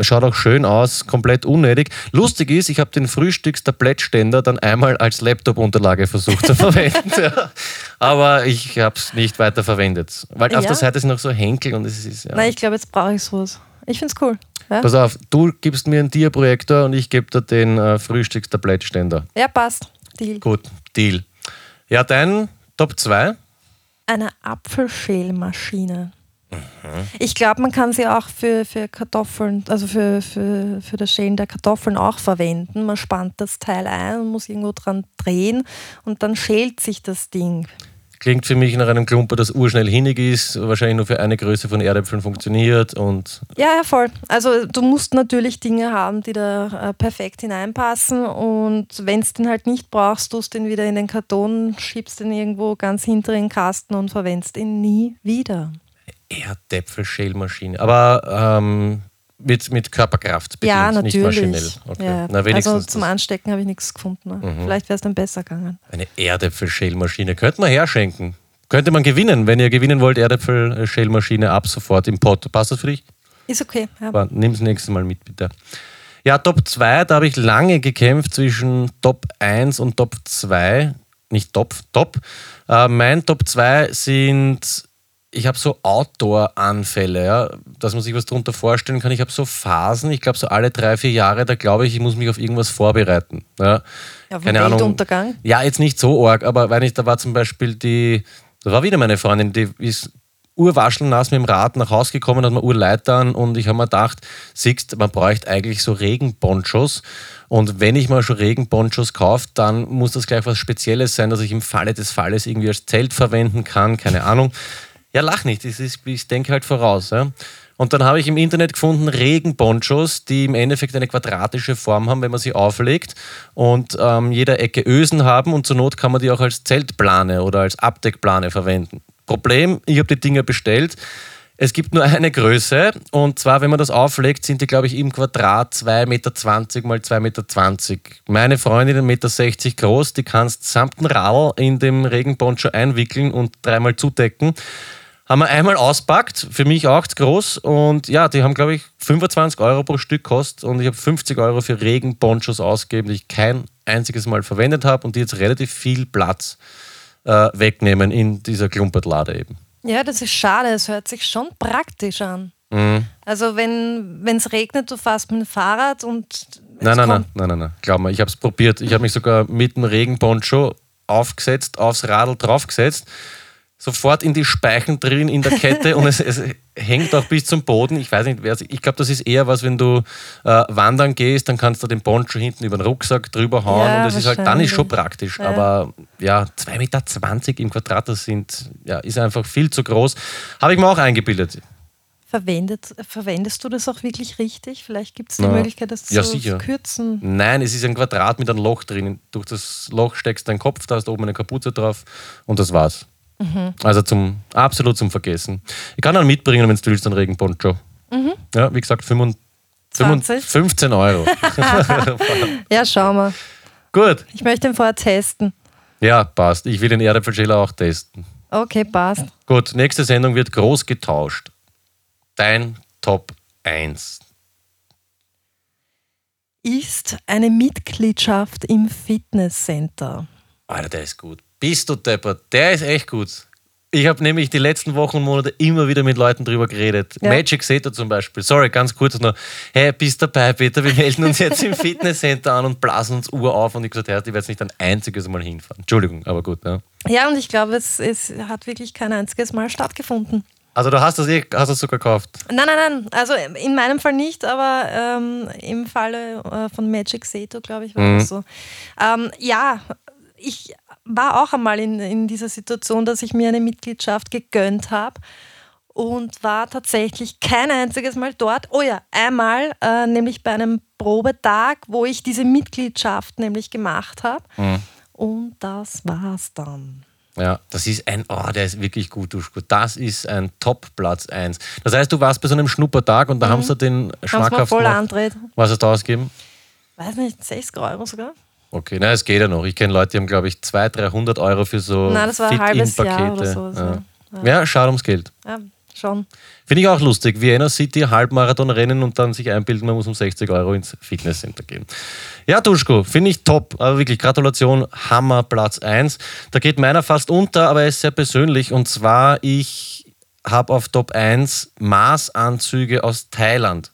schaut auch schön aus, komplett unnötig. Lustig ist, ich habe den Frühstückstablettständer dann einmal als Laptop-Unterlage versucht zu verwenden. ja. Aber ich habe es nicht weiter verwendet. Weil ja. auf der Seite sind noch so Henkel und es ist. Ja. Nein, ich glaube, jetzt brauche ich sowas. Ich finde es cool. Ja? Pass auf, du gibst mir einen Dia-Projektor und ich gebe dir den äh, Frühstückstablettständer. Ja, passt. Deal. Gut, Deal. Ja, dein Top 2? Eine Apfelschälmaschine. Ich glaube, man kann sie auch für, für Kartoffeln, also für, für, für das Schälen der Kartoffeln auch verwenden. Man spannt das Teil ein und muss irgendwo dran drehen und dann schält sich das Ding. Klingt für mich nach einem Klumper, das urschnell hinnig ist, wahrscheinlich nur für eine Größe von Erdäpfeln funktioniert und Ja, ja, voll. Also du musst natürlich Dinge haben, die da äh, perfekt hineinpassen und wenn es den halt nicht brauchst, tust du den wieder in den Karton, schiebst den irgendwo ganz hinter in den Kasten und verwendest ihn nie wieder. Erdäpfel-Schälmaschine. Aber ähm, mit, mit Körperkraft bedient, ja, nicht natürlich. maschinell. Okay. Ja. Na, also zum das. Mhm. Anstecken habe ich nichts gefunden. Ne? Vielleicht wäre es dann besser gegangen. Eine Erdäpfel-Schälmaschine könnte man herschenken. Könnte man gewinnen, wenn ihr gewinnen wollt, Erdäpfel-Schälmaschine ab sofort im Pot. Passt das für dich? Ist okay. Ja. Nimm es nächstes Mal mit, bitte. Ja, Top 2, da habe ich lange gekämpft zwischen Top 1 und Top 2. Nicht Top, Top. Äh, mein Top 2 sind, ich habe so Outdoor-Anfälle, ja, dass man sich was darunter vorstellen kann. Ich habe so Phasen, ich glaube so alle drei, vier Jahre, da glaube ich, ich muss mich auf irgendwas vorbereiten. Ja, Ja, vom Weltuntergang? Ja, jetzt nicht so arg, aber weil ich, da war zum Beispiel die, da war wieder meine Freundin, die ist urwaschelnass mit dem Rad nach Hause gekommen, hat mir Urleitern und ich habe mir gedacht, siehst, man bräuchte eigentlich so Regenponchos und wenn ich mal schon Regenponchos kaufe, dann muss das gleich was Spezielles sein, dass ich im Falle des Falles irgendwie als Zelt verwenden kann, keine Ahnung. Ja, lach nicht, das ist, ich denke halt voraus. Ja. Und dann habe ich im Internet gefunden Regenponchos, die im Endeffekt eine quadratische Form haben, wenn man sie auflegt und ähm, jeder Ecke Ösen haben und zur Not kann man die auch als Zeltplane oder als Abdeckplane verwenden. Problem, ich habe die Dinger bestellt. Es gibt nur eine Größe und zwar, wenn man das auflegt, sind die, glaube ich, im Quadrat 2,20 Meter mal 2,20 Meter. Meine Freundin, 1,60 Meter groß, die kannst samt Radl in dem Regenponcho einwickeln und dreimal zudecken. Haben wir einmal auspackt, für mich auch zu groß und ja, die haben, glaube ich, 25 Euro pro Stück kostet und ich habe 50 Euro für Regenponchos ausgegeben, die ich kein einziges Mal verwendet habe und die jetzt relativ viel Platz äh, wegnehmen in dieser Klumpertlade eben. Ja, das ist schade. Es hört sich schon praktisch an. Mhm. Also wenn es regnet, du fährst mit dem Fahrrad und Nein, nein, nein, nein, nein, nein. Glaub mir, ich habe es probiert. Ich habe mich sogar mit dem Regenponcho aufgesetzt, aufs Radl draufgesetzt, sofort in die Speichen drin in der Kette und es, es hängt auch bis zum Boden. Ich weiß nicht, wer ich glaube, das ist eher was, wenn du äh, wandern gehst, dann kannst du den Poncho hinten über den Rucksack drüber hauen Ja, und das ist halt, dann ist schon praktisch. Ja. Aber ja, 2,20 Meter im Quadrat, das sind, ja, ist einfach viel zu groß. Habe ich mir auch eingebildet. verwendet, verwendest du das auch wirklich richtig? Vielleicht gibt es die Na, Möglichkeit, das ja, zu sicher. kürzen. Nein, es ist ein Quadrat mit einem Loch drin. Durch das Loch steckst du deinen Kopf, da hast du oben eine Kapuze drauf und das war's. Also zum absolut zum Vergessen. Ich kann einen mitbringen, wenn du willst, einen Regenponcho. Ja, wie gesagt, 25, 20? 15 Euro. Ja, schau mal. Gut. Ich möchte ihn vorher testen. Ja, passt. Ich will den Erdäpfelschäler auch testen. Okay, passt. Gut, nächste Sendung wird groß getauscht. Dein Top 1. Ist eine Mitgliedschaft im Fitnesscenter. Alter, der ist gut. Bist du deppert? Der ist echt gut. Ich habe nämlich die letzten Wochen und Monate immer wieder mit Leuten drüber geredet. Ja. Magic Seto zum Beispiel. Sorry, ganz kurz noch. Hey, bist dabei, Peter? Wir melden uns jetzt im Fitnesscenter an und blasen uns Uhr auf. Und ich gesagt, hey, ich werde jetzt nicht ein einziges Mal hinfahren. Entschuldigung, aber gut. Ja. Ja, und ich glaube, es, es hat wirklich kein einziges Mal stattgefunden. Also du hast das, eh, hast das sogar gekauft. Nein, nein, nein. Also in meinem Fall nicht, aber ähm, im Falle äh, von Magic Seto, glaube ich, war Mhm. das so. Ähm, ja, ich war auch einmal in, in dieser Situation, dass ich mir eine Mitgliedschaft gegönnt habe und war tatsächlich kein einziges Mal dort. Oh ja, einmal, äh, nämlich bei einem Probetag, wo ich diese Mitgliedschaft nämlich gemacht habe. Mhm. Und das war's dann. Ja, das ist ein, oh, der ist wirklich gut, Duschko. Das ist ein Top-Platz 1. Das heißt, du warst bei so einem Schnuppertag und da haben sie den Haben es mir schmackhaft voll andreht. Was hast du ausgegeben? Weiß nicht, 60 Euro sogar? Okay, na, es geht ja noch. Ich kenne Leute, die haben, glaube ich, 200, 300 Euro für so Nein, das war ein halbes Jahr oder so, Ja. so. Ja. schade ums Geld. Ja, schon. Finde ich auch lustig. Vienna City, Halbmarathon rennen und dann sich einbilden, man muss um 60 Euro ins Fitnesscenter gehen. Ja, Duschko, finde ich top. Aber wirklich, Gratulation, Hammer, Platz 1. Da geht meiner fast unter, aber er ist sehr persönlich. Und zwar, ich habe auf Top 1 Maßanzüge aus Thailand.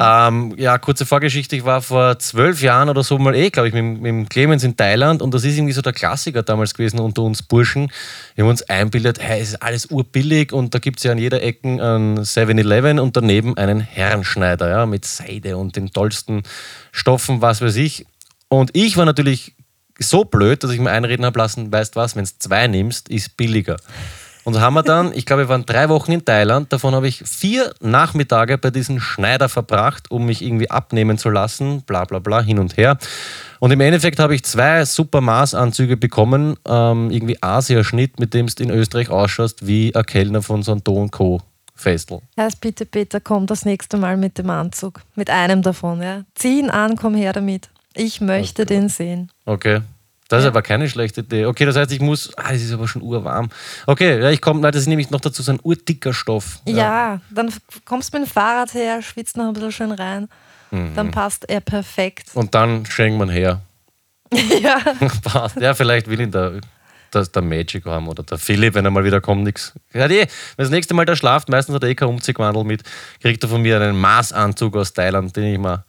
Ähm, ja, kurze Vorgeschichte, ich war vor zwölf Jahren oder so mal eh, glaube ich, mit, mit Clemens in Thailand und das ist irgendwie so der Klassiker damals gewesen unter uns Burschen. Wir haben uns einbildet, hey, es ist alles urbillig und da gibt es ja an jeder Ecke ein 7-Eleven und daneben einen Herrenschneider, ja, mit Seide und den tollsten Stoffen, was weiß ich. Und ich war natürlich so blöd, dass ich mir einreden habe lassen, weißt was, wenn es zwei nimmst, ist billiger. Und so haben wir dann, ich glaube, wir waren drei Wochen in Thailand, davon habe ich vier Nachmittage bei diesem Schneider verbracht, um mich irgendwie abnehmen zu lassen, bla bla bla, hin und her. Und im Endeffekt habe ich zwei super Maßanzüge bekommen, ähm, irgendwie Asiaschnitt, mit dem du in Österreich ausschaust wie ein Kellner von so einem Do Co. Festel. Heißt bitte, Peter, komm das nächste Mal mit dem Anzug. Mit einem davon, ja. Zieh ihn an, komm her damit. Ich möchte den sehen. Okay. Das ist aber keine schlechte Idee. Okay, das heißt, ich muss. Ah, es ist aber schon urwarm. Okay, ja, ich komme. Das ist nämlich noch dazu so ein urdicker Stoff. Ja, dann f- kommst du mit dem Fahrrad her, schwitzt noch ein bisschen schön rein. Mhm. Dann passt er perfekt. Und dann schenkt man her. ja. Passt. ja, vielleicht will ihn der, der, der Magic haben oder der Philipp, wenn er mal wieder kommt, nichts. Ja, die, wenn das nächste Mal da schlaft, meistens hat er eh kein Umziehwandel mit, kriegt er von mir einen Maßanzug aus Thailand, den ich mal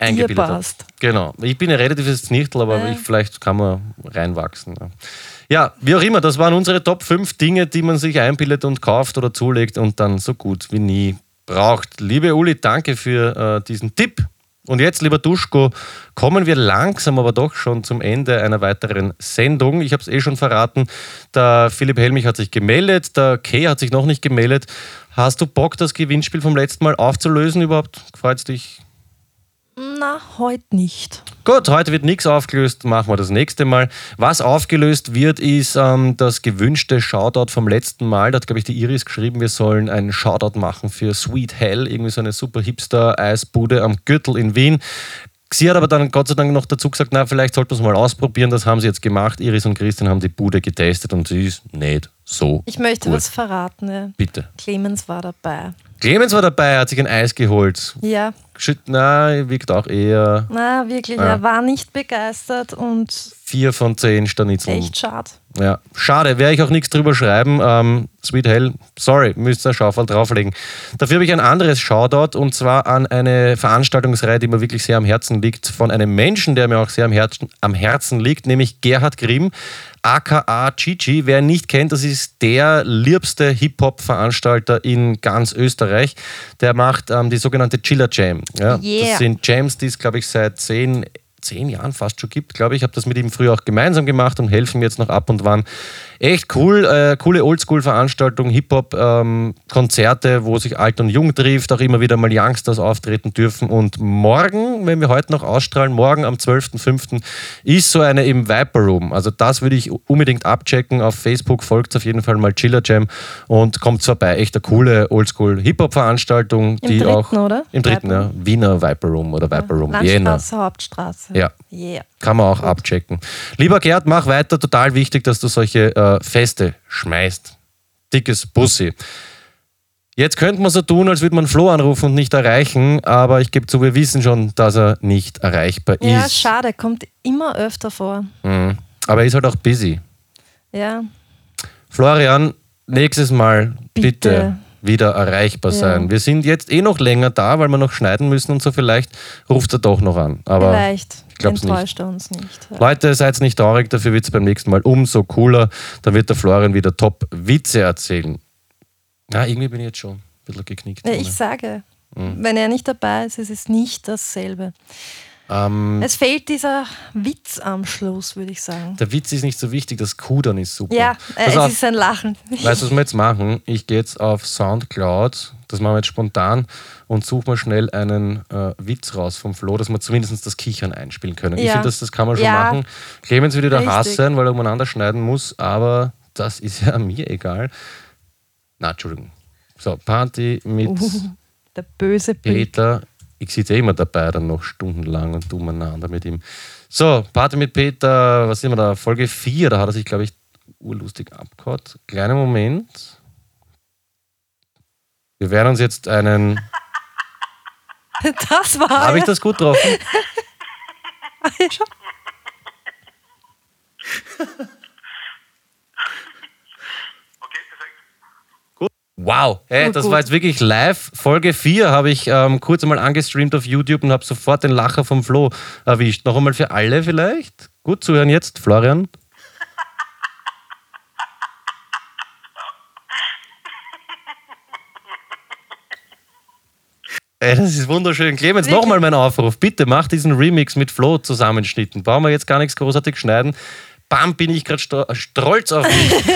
Der genau dir passt. Genau. Ich bin ein relatives Znichtel, aber ich, vielleicht kann man reinwachsen. Ja. ja, wie auch immer, das waren unsere Top 5 Dinge, die man sich einbildet und kauft oder zulegt und dann so gut wie nie braucht. Liebe Uli, danke für äh, diesen Tipp. Und jetzt, lieber Duschko, kommen wir langsam aber doch schon zum Ende einer weiteren Sendung. Ich habe es eh schon verraten, der Philipp Helmich hat sich gemeldet, der Kay hat sich noch nicht gemeldet. Hast du Bock, das Gewinnspiel vom letzten Mal aufzulösen überhaupt? Freut es dich? Na, heute nicht. Gut, heute wird nichts aufgelöst, machen wir das nächste Mal. Was aufgelöst wird, ist ähm, das gewünschte Shoutout vom letzten Mal. Da hat, glaube ich, die Iris geschrieben, wir sollen einen Shoutout machen für Sweet Hell, irgendwie so eine super Hipster-Eisbude am Gürtel in Wien. Sie hat aber dann Gott sei Dank noch dazu gesagt, na, vielleicht sollten wir es mal ausprobieren. Das haben sie jetzt gemacht. Iris und Christian haben die Bude getestet und sie ist nicht so. Ich möchte gut. was verraten. Ja. Bitte. Clemens war dabei. Clemens war dabei, hat sich ein Eis geholt. Ja, Schütt, na, wirkt auch eher na wirklich, Ja. er war nicht begeistert und vier von zehn Stanitzeln. echt schade. Ja, schade, werde ich auch nichts drüber schreiben. Ähm, Sweet Hell, sorry, müsst ihr Schaufel drauflegen. Dafür habe ich ein anderes Shoutout und zwar an eine Veranstaltungsreihe, die mir wirklich sehr am Herzen liegt, von einem Menschen, der mir auch sehr am Herzen, am Herzen liegt, nämlich Gerhard Grimm, aka Gigi. Wer ihn nicht kennt, das ist der liebste Hip-Hop-Veranstalter in ganz Österreich. Der macht ähm, die sogenannte Chiller Jam. Ja, Yeah. Das sind Jams, die es, glaube ich, seit zehn zehn Jahren fast schon gibt, glaube ich. Ich habe das mit ihm früher auch gemeinsam gemacht und helfen mir jetzt noch ab und wann. Echt cool, äh, coole Oldschool-Veranstaltung, Hip-Hop-Konzerte, wo sich alt und jung trifft, auch immer wieder mal Youngsters auftreten dürfen. Und morgen, wenn wir heute noch ausstrahlen, morgen am 12.05. ist so eine im Viper Room. Also das würde ich unbedingt abchecken. Auf Facebook folgt auf jeden Fall mal Chiller Jam und kommt vorbei. Echt eine coole Oldschool-Hip-Hop-Veranstaltung, Im die dritten, auch oder? im dritten, Viper ja, Wiener Viper Room oder Viper Room, Vienna. Landstraße, Hauptstraße. Ja. Yeah. Kann man auch abchecken. Lieber Gerd, mach weiter. Total wichtig, dass du solche äh, Feste schmeißt. Dickes Bussi. Jetzt könnte man so tun, als würde man Flo anrufen und nicht erreichen, aber ich gebe zu, wir wissen schon, dass er nicht erreichbar Ja, ist. schade, kommt immer öfter vor. Mhm. Aber er ist halt auch busy. Ja, Florian, nächstes Mal bitte, Bitte. Wieder erreichbar Ja. sein. Wir sind jetzt eh noch länger da, weil wir noch schneiden müssen und so. Vielleicht ruft er doch noch an. Aber vielleicht ich glaub's nicht. enttäuscht er uns nicht. Ja. Leute, seid nicht traurig, dafür wird es beim nächsten Mal umso cooler. Da wird der Florian wieder Top-Witze erzählen. Ja, irgendwie bin ich jetzt schon ein bisschen geknickt. Ja, ich sage, wenn er nicht dabei ist, ist es nicht dasselbe. Ähm, Es fehlt dieser Witz am Schluss, würde ich sagen. der Witz ist nicht so wichtig, das Kudern ist super. Ja, äh, es auf, ist ein Lachen. weißt du, was wir jetzt machen? Ich gehe jetzt auf Soundcloud, das machen wir jetzt spontan, und suche mal schnell einen äh, Witz raus vom Flo, dass wir zumindest das Kichern einspielen können. Ich Ja. finde, das, das kann man schon Ja. machen. Clemens wird wieder Richtig. Hass sein, weil er umeinander schneiden muss, aber das ist ja mir egal. Na, Entschuldigung. So, Party mit Uh, der böse. Peter. Ich sitze immer dabei, dann noch stundenlang und umeinander mit ihm. So, Party mit Peter, was sind wir da? Folge 4, da hat er sich, glaube ich, urlustig abgehauen. Kleiner Moment. Wir werden uns jetzt einen. Das war Habe ich das gut drauf? Ja, schon. Wow! Hey, Gut, das gut. war jetzt wirklich live. Folge 4 habe ich ähm, kurz einmal angestreamt auf YouTube und habe sofort den Lacher vom Flo erwischt. Noch einmal für alle vielleicht. Gut zuhören jetzt, Florian. Ey, das ist wunderschön. Clemens, nochmal mein Aufruf. Bitte mach diesen Remix mit Flo zusammenschnitten. Brauchen wir jetzt gar nichts großartig schneiden. Bam, bin ich gerade stolz auf mich.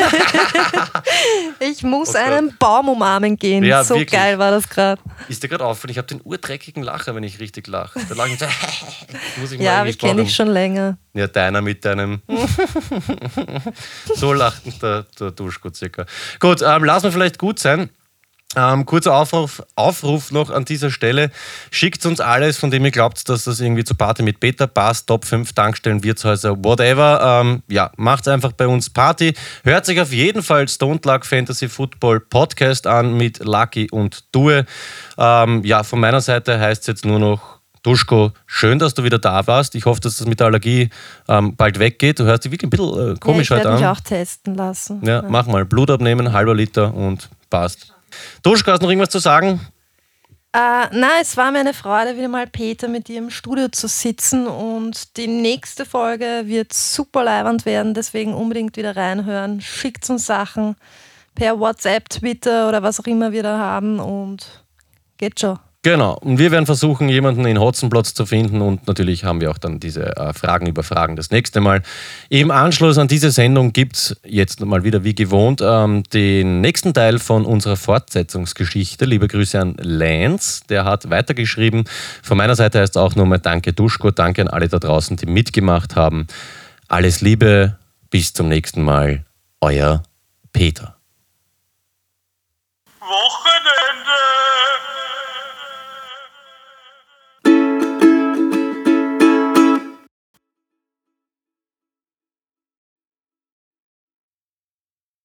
Ich muss Oh einen Baum umarmen gehen. Ja, so wirklich. geil war das gerade. Ist dir gerade aufgefallen, ich habe den urdreckigen Lacher, wenn ich richtig lache. Da lache ich so, muss ich mal Ja, aber ich kenne dich schon länger. Ja, deiner mit deinem. so lacht der, der Duschko circa. Gut, ähm, lass mir vielleicht gut sein. Ähm, kurzer Aufruf, Aufruf noch an dieser Stelle. Schickt uns alles, von dem ihr glaubt, dass das irgendwie zur Party mit Beta passt. Top 5 Tankstellen, Wirtshäuser, whatever. Ähm, ja, macht einfach bei uns Party. Hört sich auf jeden Fall Stone Luck Fantasy Football Podcast an mit Lucky und Due. Ähm, ja, von meiner Seite heißt es jetzt nur noch Duschko, schön, dass du wieder da warst. Ich hoffe, dass das mit der Allergie ähm, bald weggeht. Du hörst dich wirklich ein bisschen äh, komisch ja, ich werde an. mich auch testen lassen. Ja, mach mal. Blut abnehmen, halber Liter und passt. Duschko, hast du noch irgendwas zu sagen? Äh, na, es war mir eine Freude, wieder mal Peter mit dir im Studio zu sitzen und die nächste Folge wird super leibend werden, deswegen unbedingt wieder reinhören. Schickt uns Sachen per WhatsApp, Twitter oder was auch immer wir da haben und geht schon. Genau. Und wir werden versuchen, jemanden in Hotzenplotz zu finden und natürlich haben wir auch dann diese äh, Fragen über Fragen das nächste Mal. Im Anschluss an diese Sendung gibt es jetzt mal wieder wie gewohnt ähm, den nächsten Teil von unserer Fortsetzungsgeschichte. Liebe Grüße an Lance, der hat weitergeschrieben. Von meiner Seite heißt es auch nochmal Danke Duschko, danke an alle da draußen, die mitgemacht haben. Alles Liebe, bis zum nächsten Mal. Euer Peter.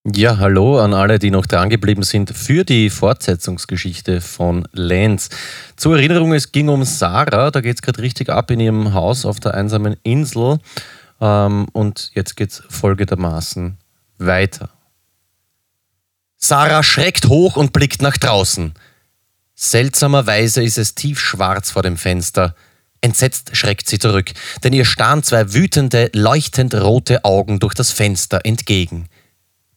Ja, hallo an alle, die noch dran geblieben sind für die Fortsetzungsgeschichte von Lenz. Zur Erinnerung, es ging um Sarah, da geht es gerade richtig ab in ihrem Haus auf der einsamen Insel. Ähm, und jetzt geht es folgendermaßen weiter. Sarah schreckt hoch und blickt nach draußen. Seltsamerweise ist es tiefschwarz vor dem Fenster. Entsetzt schreckt sie zurück, denn ihr starren zwei wütende, leuchtend rote Augen durch das Fenster entgegen.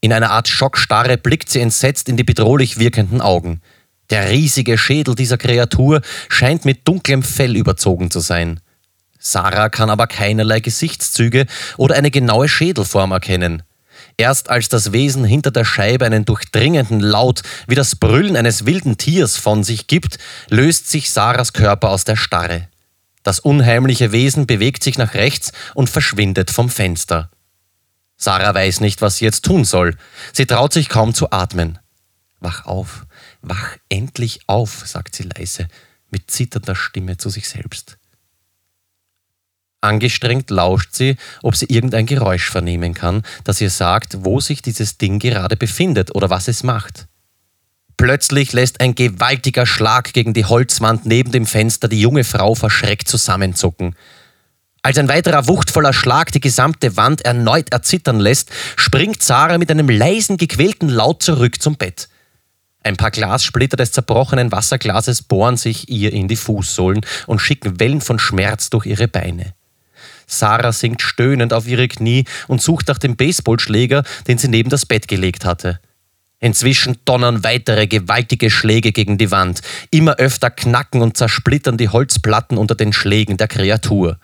In einer Art Schockstarre blickt sie entsetzt in die bedrohlich wirkenden Augen. Der riesige Schädel dieser Kreatur scheint mit dunklem Fell überzogen zu sein. Sarah kann aber keinerlei Gesichtszüge oder eine genaue Schädelform erkennen. Erst als das Wesen hinter der Scheibe einen durchdringenden Laut wie das Brüllen eines wilden Tiers von sich gibt, löst sich Sarahs Körper aus der Starre. Das unheimliche Wesen bewegt sich nach rechts und verschwindet vom Fenster. Sarah weiß nicht, was sie jetzt tun soll. Sie traut sich kaum zu atmen. Wach auf, wach endlich auf, sagt sie leise, mit zitternder Stimme zu sich selbst. Angestrengt lauscht sie, ob sie irgendein Geräusch vernehmen kann, das ihr sagt, wo sich dieses Ding gerade befindet oder was es macht. Plötzlich lässt ein gewaltiger Schlag gegen die Holzwand neben dem Fenster die junge Frau verschreckt zusammenzucken. Als ein weiterer wuchtvoller Schlag die gesamte Wand erneut erzittern lässt, springt Sarah mit einem leisen, gequälten Laut zurück zum Bett. Ein paar Glassplitter des zerbrochenen Wasserglases bohren sich ihr in die Fußsohlen und schicken Wellen von Schmerz durch ihre Beine. Sarah sinkt stöhnend auf ihre Knie und sucht nach dem Baseballschläger, den sie neben das Bett gelegt hatte. Inzwischen donnern weitere gewaltige Schläge gegen die Wand. Immer öfter knacken und zersplittern die Holzplatten unter den Schlägen der Kreatur.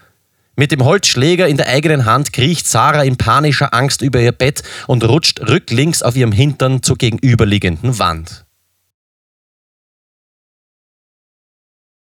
Mit dem Holzschläger in der eigenen Hand kriecht Sarah in panischer Angst über ihr Bett und rutscht rücklings auf ihrem Hintern zur gegenüberliegenden Wand.